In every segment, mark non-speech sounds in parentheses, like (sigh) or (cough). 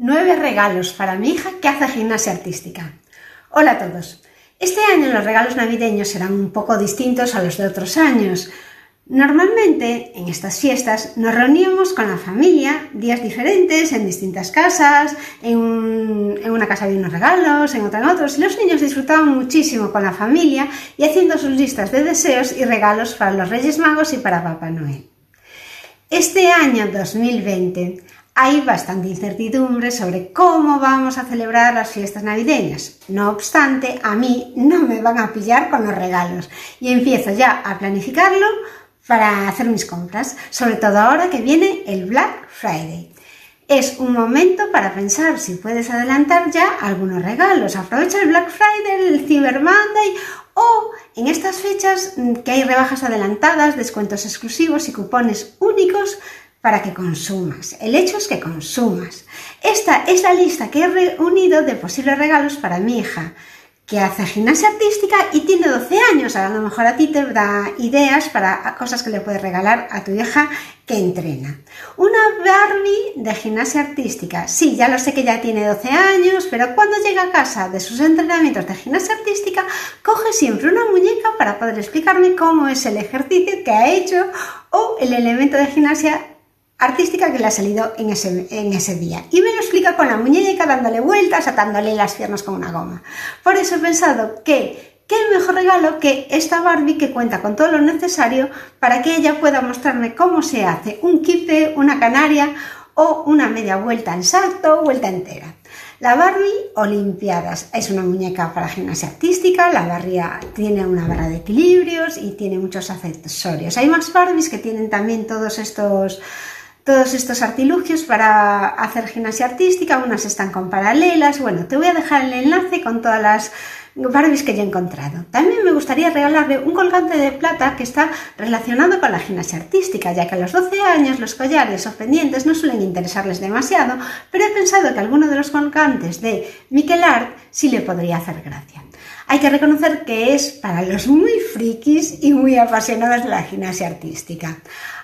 Nueve regalos para mi hija que hace gimnasia artística. Hola a todos. Este año los regalos navideños serán un poco distintos a los de otros años. Normalmente en estas fiestas nos reuníamos con la familia días diferentes en distintas casas, en, una casa había unos regalos, en otra en otros, y los niños disfrutaban muchísimo con la familia y haciendo sus listas de deseos y regalos para los Reyes Magos y para Papá Noel. Este año 2020 hay bastante incertidumbre sobre cómo vamos a celebrar las fiestas navideñas. No obstante, a mí no me van a pillar con los regalos y empiezo ya a planificarlo para hacer mis compras, sobre todo ahora que viene el Black Friday. Es un momento para pensar si puedes adelantar ya algunos regalos. Aprovecha el Black Friday, el Cyber Monday o en estas fechas que hay rebajas adelantadas, descuentos exclusivos y cupones únicos para que consumas. El hecho es que consumas. Esta es la lista que he reunido de posibles regalos para mi hija, que hace gimnasia artística y tiene 12 años. A lo mejor a ti te da ideas para cosas que le puedes regalar a tu hija que entrena. Una Barbie de gimnasia artística. Sí, ya lo sé que ya tiene 12 años, pero cuando llega a casa de sus entrenamientos de gimnasia artística, coge siempre una muñeca para poder explicarme cómo es el ejercicio que ha hecho o el elemento de gimnasia artística que le ha salido en ese, día. Y me lo explica con la muñeca dándole vueltas, atándole las piernas con una goma. Por eso he pensado que qué mejor regalo que esta Barbie que cuenta con todo lo necesario para que ella pueda mostrarme cómo se hace un kipe, una canaria o una media vuelta en salto, vuelta entera. La Barbie Olimpiadas es una muñeca para gimnasia artística, la Barbie tiene una barra de equilibrios y tiene muchos accesorios. Hay más Barbies que tienen también todos estos todos estos artilugios para hacer gimnasia artística, unas están con paralelas, bueno, te voy a dejar el enlace con todas las Barbies que yo he encontrado. También me gustaría regalarle un colgante de plata que está relacionado con la gimnasia artística, ya que a los 12 años los collares o pendientes no suelen interesarles demasiado, pero he pensado que alguno de los colgantes de Miquel Art sí le podría hacer gracia. Hay que reconocer que es para los muy frikis y muy apasionados de la gimnasia artística.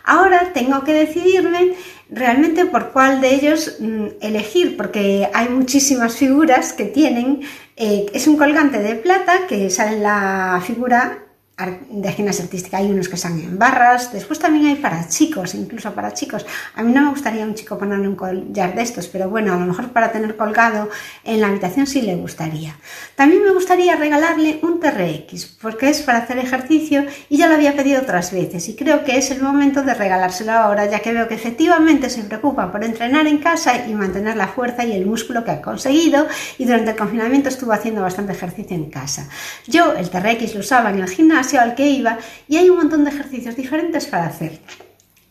Ahora tengo que decidirme realmente por cuál de ellos mm, elegir, porque hay muchísimas figuras que tienen, eh, es un colgante de plata que sale la figura de gimnasia artística hay unos que están en barras, después también hay para chicos, incluso para chicos. A mí no me gustaría un chico ponerle un collar de estos, pero bueno, a lo mejor para tener colgado en la habitación sí le gustaría. También me gustaría regalarle un TRX, porque es para hacer ejercicio y ya lo había pedido otras veces y creo que es el momento de regalárselo ahora, ya que veo que efectivamente se preocupa por entrenar en casa y mantener la fuerza y el músculo que ha conseguido y durante el confinamiento estuvo haciendo bastante ejercicio en casa. Yo el TRX lo usaba en el gimnasio al que iba y hay un montón de ejercicios diferentes para hacer.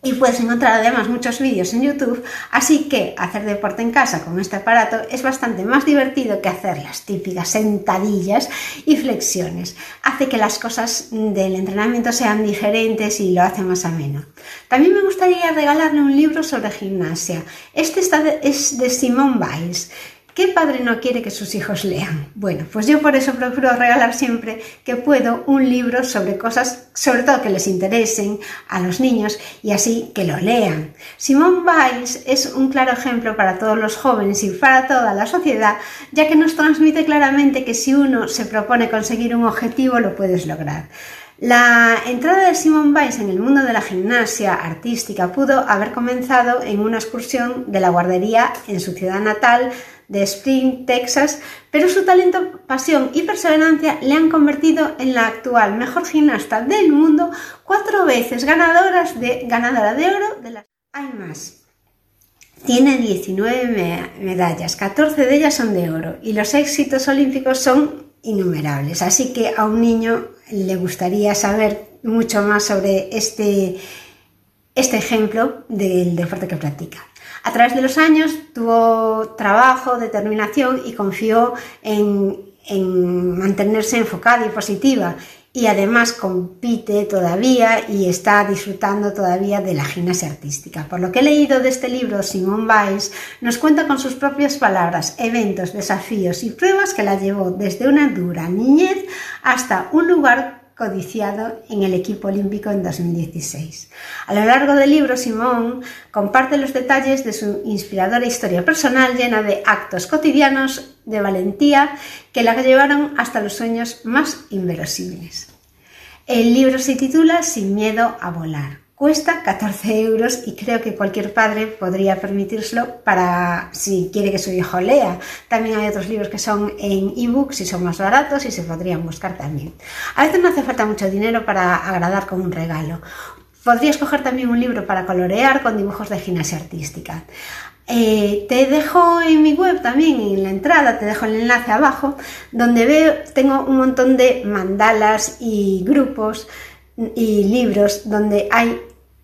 Y puedes encontrar además muchos vídeos en YouTube, así que hacer deporte en casa con este aparato es bastante más divertido que hacer las típicas sentadillas y flexiones. Hace que las cosas del entrenamiento sean diferentes y lo hace más ameno. También me gustaría regalarle un libro sobre gimnasia. Este es de Simone Biles ¿Qué padre no quiere que sus hijos lean? Bueno, pues yo por eso procuro regalar siempre que puedo un libro sobre cosas, sobre todo que les interesen a los niños y así que lo lean. Simone Biles es un claro ejemplo para todos los jóvenes y para toda la sociedad, ya que nos transmite claramente que si uno se propone conseguir un objetivo lo puedes lograr. La entrada de Simone Biles en el mundo de la gimnasia artística pudo haber comenzado en una excursión de la guardería en su ciudad natal de Spring, Texas, pero su talento, pasión y perseverancia le han convertido en la actual mejor gimnasta del mundo, cuatro veces ganadoras de, ganadora de oro de las... Hay más. Tiene 19 medallas, 14 de ellas son de oro y los éxitos olímpicos son innumerables. Así que a un niño le gustaría saber mucho más sobre este, este ejemplo del deporte que practica. A través de los años tuvo trabajo, determinación y confió en, en mantenerse enfocada y positiva y además compite todavía y está disfrutando todavía de la gimnasia artística. Por lo que he leído de este libro, Simone Biles nos cuenta con sus propias palabras eventos, desafíos y pruebas que la llevó desde una dura niñez hasta un lugar codiciado en el equipo olímpico en 2016. A lo largo del libro, Simón comparte los detalles de su inspiradora historia personal llena de actos cotidianos de valentía que la llevaron hasta los sueños más inverosímiles. El libro se titula Sin miedo a volar. Cuesta 14 euros y creo que cualquier padre podría permitírselo para si quiere que su hijo lea. También hay otros libros que son en ebooks y son más baratos y se podrían buscar también. A veces no hace falta mucho dinero para agradar con un regalo. Podrías coger también un libro para colorear con dibujos de gimnasia artística. Eh, te dejo en mi web también, en la entrada, te dejo el enlace abajo, donde veo, tengo un montón de mandalas y grupos y libros donde hay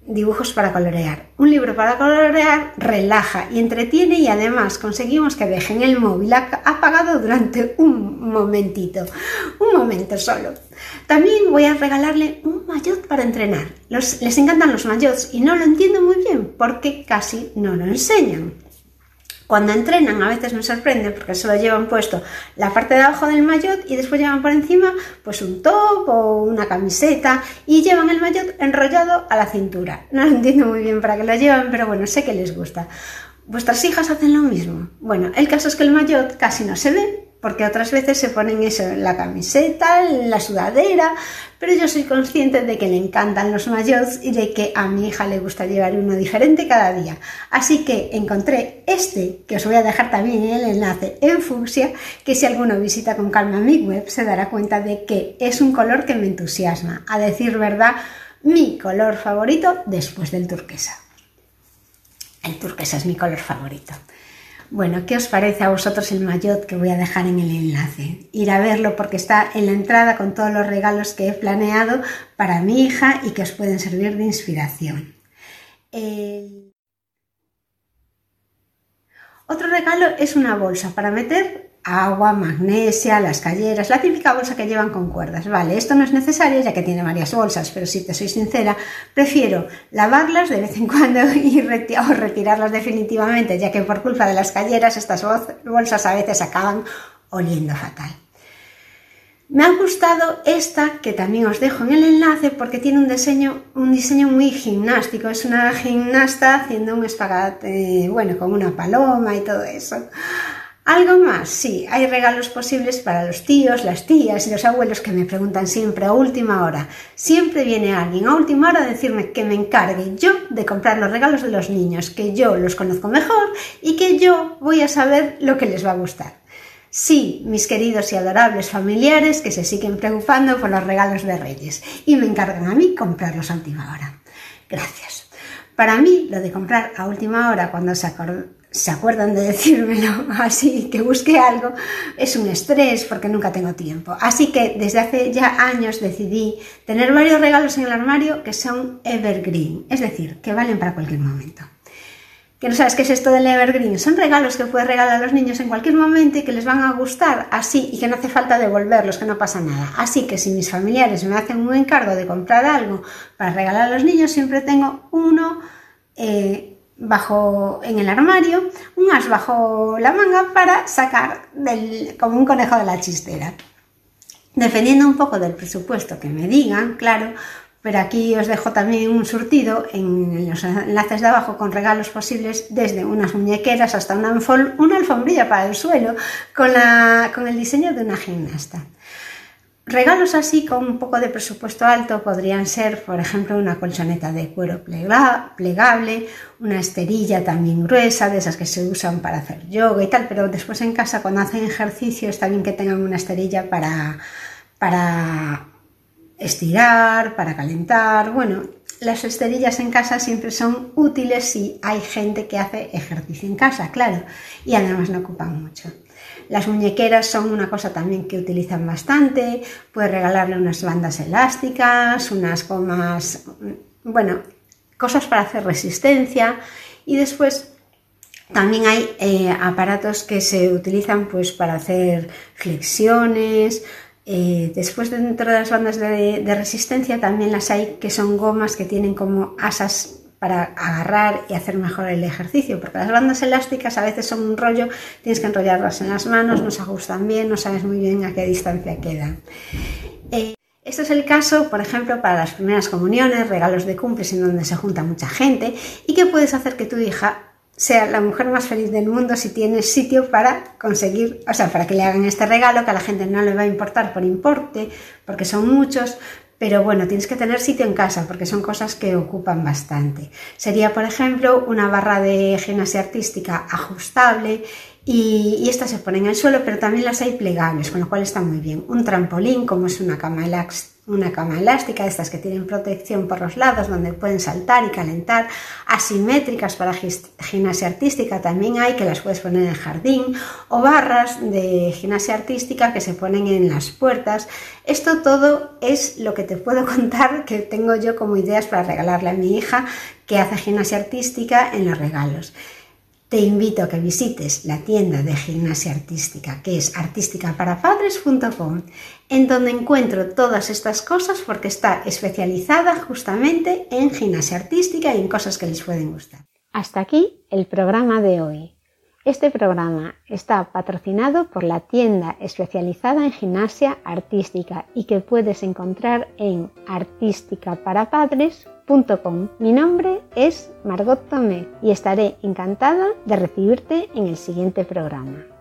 dibujos para colorear. Un libro para colorear relaja y entretiene y además conseguimos que dejen el móvil apagado durante un momentito, un momento solo. También voy a regalarle un maillot para entrenar. les encantan los maillots y no lo entiendo muy bien porque casi no lo enseñan. Cuando entrenan a veces me sorprende porque solo llevan puesto la parte de abajo del maillot y después llevan por encima pues un top o una camiseta y llevan el maillot enrollado a la cintura. (laughs) No lo entiendo muy bien para qué lo llevan, pero bueno, sé que les gusta. ¿Vuestras hijas hacen lo mismo? Bueno, el caso es que el maillot casi no se ve porque otras veces se ponen eso en la camiseta, en la sudadera, pero yo soy consciente de que le encantan los maillots y de que a mi hija le gusta llevar uno diferente cada día. Así que encontré este, que os voy a dejar también el enlace en fucsia, que si alguno visita con calma mi web se dará cuenta de que es un color que me entusiasma. A decir verdad, mi color favorito después del turquesa. El turquesa es mi color favorito. Bueno, ¿qué os parece a vosotros el maillot que voy a dejar en el enlace? Ir a verlo porque está en la entrada con todos los regalos que he planeado para mi hija y que os pueden servir de inspiración. Otro regalo es una bolsa para meter agua, magnesia, las calleras, la típica bolsa que llevan con cuerdas. Vale, esto no es necesario ya que tiene varias bolsas, pero si te soy sincera, prefiero lavarlas de vez en cuando (laughs) y retirarlas definitivamente, ya que por culpa de las calleras estas bolsas a veces acaban oliendo fatal. Me ha gustado esta que también os dejo en el enlace porque tiene un diseño, un diseño muy gimnástico. Es una gimnasta haciendo un espagate, bueno, con una paloma y todo eso. ¿Algo más? Sí, hay regalos posibles para los tíos, las tías y los abuelos que me preguntan siempre a última hora. Siempre viene alguien a última hora a decirme que me encargue yo de comprar los regalos de los niños, que yo los conozco mejor y que yo voy a saber lo que les va a gustar. Sí, mis queridos y adorables familiares que se siguen preocupando por los regalos de Reyes y me encargan a mí comprarlos a última hora. Gracias. Para mí, lo de comprar a última hora cuando se, se acuerdan de decírmelo (laughs) así, que busque algo, es un estrés porque nunca tengo tiempo. Así que desde hace ya años decidí tener varios regalos en el armario que son evergreen, es decir, que valen para cualquier momento. Que no sabes qué es esto del evergreen, son regalos que puedes regalar a los niños en cualquier momento y que les van a gustar así y que no hace falta devolverlos, que no pasa nada. Así que si mis familiares me hacen un encargo de comprar algo para regalar a los niños, siempre tengo uno eh, bajo en el armario, un as bajo la manga para sacar del, como un conejo de la chistera. Dependiendo un poco del presupuesto que me digan, claro, pero aquí os dejo también un surtido en los enlaces de abajo con regalos posibles desde unas muñequeras hasta una, alfombrilla para el suelo con, la, con el diseño de una gimnasta. Regalos así con un poco de presupuesto alto podrían ser, por ejemplo, una colchoneta de cuero plegable, una esterilla también gruesa, de esas que se usan para hacer yoga y tal, pero después en casa cuando hacen ejercicio está bien que tengan una esterilla para, para estirar, para calentar. Bueno, las esterillas en casa siempre son útiles si hay gente que hace ejercicio en casa, claro, y además no ocupan mucho. Las muñequeras son una cosa también que utilizan bastante. Puedes regalarle unas bandas elásticas, unas gomas, bueno, cosas para hacer resistencia. Y después también hay eh, aparatos que se utilizan pues para hacer flexiones. Eh, después dentro de las bandas de, de resistencia también las hay que son gomas que tienen como asas para agarrar y hacer mejor el ejercicio, porque las bandas elásticas a veces son un rollo, tienes que enrollarlas en las manos, no se ajustan bien, no sabes muy bien a qué distancia quedan. Eh, este es el caso, por ejemplo, para las primeras comuniones, regalos de cumples en donde se junta mucha gente y que puedes hacer que tu hija sea la mujer más feliz del mundo si tienes sitio para conseguir, o sea, para que le hagan este regalo, que a la gente no le va a importar por importe, porque son muchos, pero bueno, tienes que tener sitio en casa porque son cosas que ocupan bastante. Sería, por ejemplo, una barra de gimnasia artística ajustable y, estas se ponen en el suelo, pero también las hay plegables, con lo cual está muy bien. Un trampolín, como es una cama, una cama elástica, estas que tienen protección por los lados, donde pueden saltar y calentar. Asimétricas para gimnasia artística también hay, que las puedes poner en el jardín. O barras de gimnasia artística que se ponen en las puertas. Esto todo es lo que te puedo (laughs) contar que tengo yo como ideas para regalarle a mi hija que hace gimnasia artística en los regalos. Te invito a que visites la tienda de gimnasia artística que es artísticaparapadres.com, en donde encuentro todas estas cosas porque está especializada justamente en gimnasia artística y en cosas que les pueden gustar. Hasta aquí el programa de hoy. Este programa está patrocinado por la tienda especializada en gimnasia artística y que puedes encontrar en artísticaparapadres.com. Mi nombre es Margot Tomé y estaré encantada de recibirte en el siguiente programa.